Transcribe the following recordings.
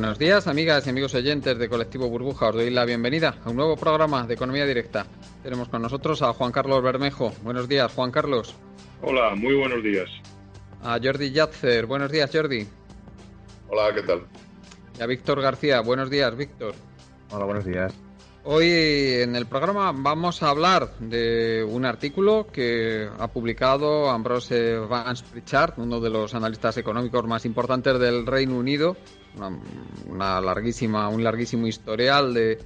Buenos días, amigas y amigos oyentes de Colectivo Burbuja. Os doy la bienvenida a un nuevo programa de Economía Directa. Tenemos con nosotros a Juan Carlos Bermejo. Buenos días, Juan Carlos. Hola, muy buenos días. A Jordi Yatzer. Buenos días, Jordi. Hola, ¿qué tal? Y a Víctor García. Buenos días, Víctor. Hola, buenos días. Hoy en el programa vamos a hablar de un artículo que ha publicado Ambrose Vance Pritchard, uno de los analistas económicos más importantes del Reino Unido, una, larguísima, un larguísimo historial de,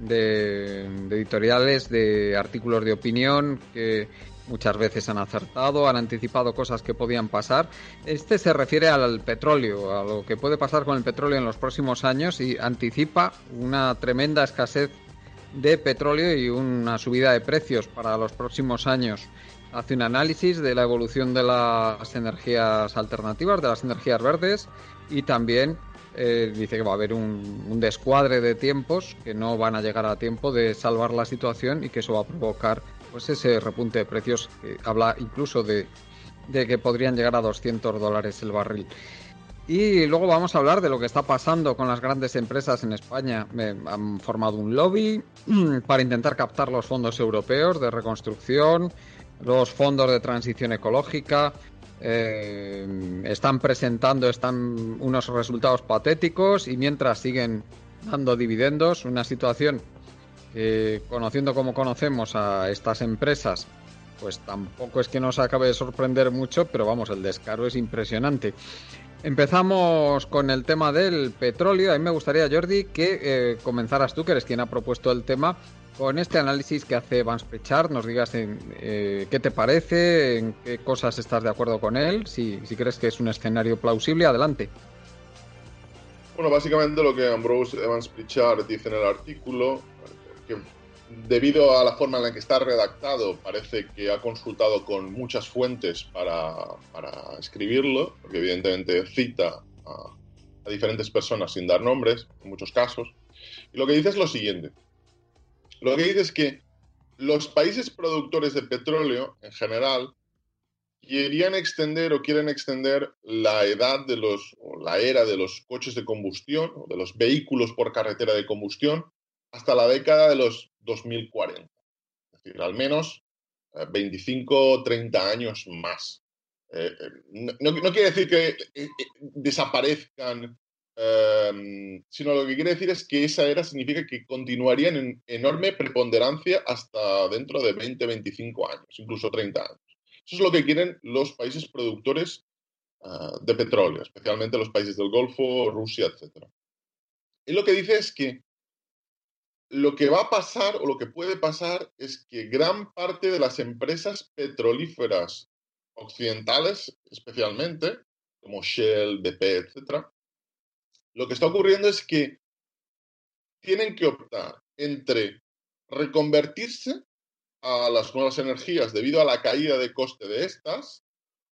de, editoriales, de artículos de opinión que muchas veces han acertado, han anticipado cosas que podían pasar. Este se refiere al petróleo, a lo que puede pasar con el petróleo en los próximos años y anticipa una tremenda escasez de petróleo y una subida de precios para los próximos años. Hace un análisis de la evolución de las energías alternativas, de las energías verdes y también eh, dice que va a haber un, descuadre de tiempos que no van a llegar a tiempo de salvar la situación y que eso va a provocar pues ese repunte de precios habla incluso de, de que podrían llegar a 200 dólares el barril. Y luego vamos a hablar de lo que está pasando con las grandes empresas en España. han formado un lobby para intentar captar los fondos europeos de reconstrucción, los fondos de transición ecológica. Eh, están presentando están unos resultados patéticos y mientras siguen dando dividendos, una situación que conociendo como conocemos a estas empresas, pues tampoco es que nos acabe de sorprender mucho, pero vamos, el descaro es impresionante. Empezamos con el tema del petróleo. A mí me gustaría, Jordi, que eh, comenzaras tú, que eres quien ha propuesto el tema, con este análisis que hace Vance Pritchard. Nos digas en, eh, qué te parece, en qué cosas estás de acuerdo con él, si, si crees que es un escenario plausible. Adelante. Bueno, básicamente lo que Ambrose Evans Pritchard dice en el artículo, debido a la forma en la que está redactado, parece que ha consultado con muchas fuentes para, escribirlo, porque evidentemente cita a, diferentes personas sin dar nombres, en muchos casos. Y lo que dice es lo siguiente. Lo que dice es que los países productores de petróleo, en general, querían extender o quieren extender la edad de los, la era de los coches de combustión, o de los vehículos por carretera de combustión, hasta la década de los 2040. Es decir, al menos 25 o 30 años más. Eh, eh, no, quiere decir que eh, desaparezcan, em, sino lo que quiere decir es que esa era significa que continuarían en enorme preponderancia hasta dentro de 20, 25 años, incluso 30 años. Eso es lo que quieren los países productores de petróleo, especialmente los países del Golfo, Rusia, etc. Y lo que dice es que lo que va a pasar o lo que puede pasar es que gran parte de las empresas petrolíferas occidentales, especialmente, como Shell, BP, etc., lo que está ocurriendo es que tienen que optar entre reconvertirse a las nuevas energías debido a la caída de coste de estas,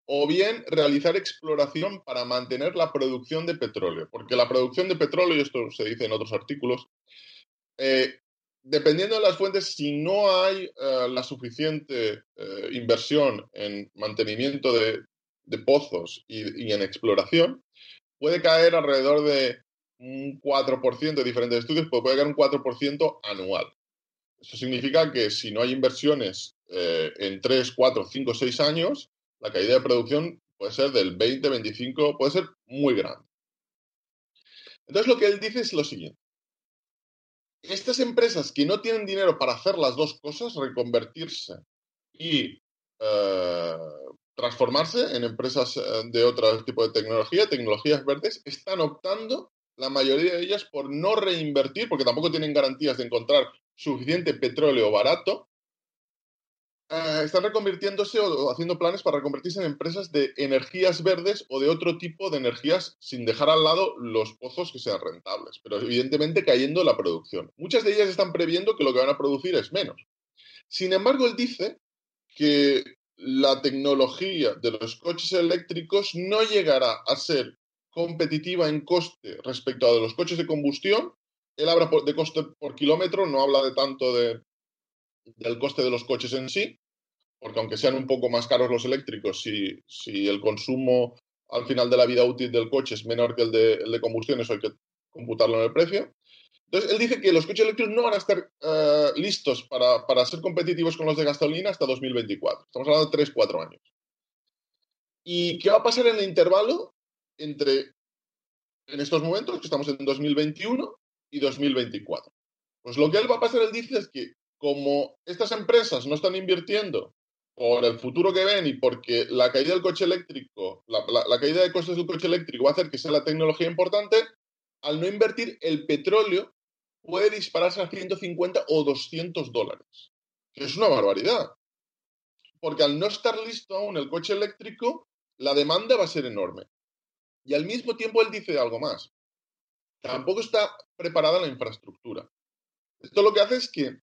o bien realizar exploración para mantener la producción de petróleo. Porque la producción de petróleo, y esto se dice en otros artículos, eh, dependiendo de las fuentes, si no hay eh, la suficiente eh, inversión en mantenimiento de, pozos y, en exploración, puede caer alrededor de un 4% de diferentes estudios, pues puede caer un 4% anual. Eso significa que si no hay inversiones en 3, 4, 5, 6 años, la caída de producción puede ser del 20, 25, puede ser muy grande. Entonces lo que él dice es lo siguiente estas empresas que no tienen dinero para hacer las dos cosas, reconvertirse y eh, transformarse en empresas eh, de otro tipo de tecnología, tecnologías verdes, están optando, la mayoría de ellas, por no reinvertir, porque tampoco tienen garantías de encontrar suficiente petróleo barato, eh, están reconvirtiéndose o, haciendo planes para reconvertirse en empresas de energías verdes o de otro tipo de energías sin dejar al lado los pozos que sean rentables, pero evidentemente cayendo la producción. Muchas de ellas están previendo que lo que van a producir es menos. Sin embargo, él dice que la tecnología de los coches eléctricos no llegará a ser competitiva en coste respecto a los coches de combustión. Él habla de coste por kilómetro, no habla de tanto de, del coste de los coches en sí, porque aunque sean un poco más caros los eléctricos, si, el consumo al final de la vida útil del coche es menor que el de, el de combustión, eso hay que computarlo en el precio. Entonces, él dice que los coches eléctricos no van a estar eh, listos para, para, ser competitivos con los de gasolina hasta 2024. Estamos hablando de 3-4 años. ¿Y qué va a pasar en el intervalo entre, en estos momentos, que estamos en 2021 y 2024? Pues lo que él va a pasar, él dice, es que como estas empresas no están invirtiendo por el futuro que ven y porque la caída del coche eléctrico, la, caída de costes del coche eléctrico va a hacer que sea la tecnología importante, al no invertir el petróleo puede dispararse a 150 o 200 dólares. Que es una barbaridad. Porque al no estar listo aún el coche eléctrico, la demanda va a ser enorme. Y al mismo tiempo él dice algo más. Tampoco está preparada la infraestructura. Esto lo que hace es que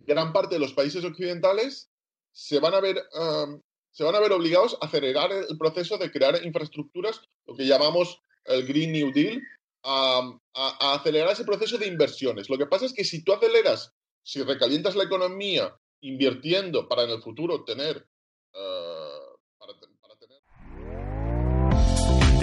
gran parte de los países occidentales se van a ver, se van a ver obligados a acelerar el proceso de crear infraestructuras, lo que llamamos el Green New Deal, a, a, acelerar ese proceso de inversiones. Lo que pasa es que si tú aceleras, si recalientas la economía invirtiendo para en el futuro tener... Uh,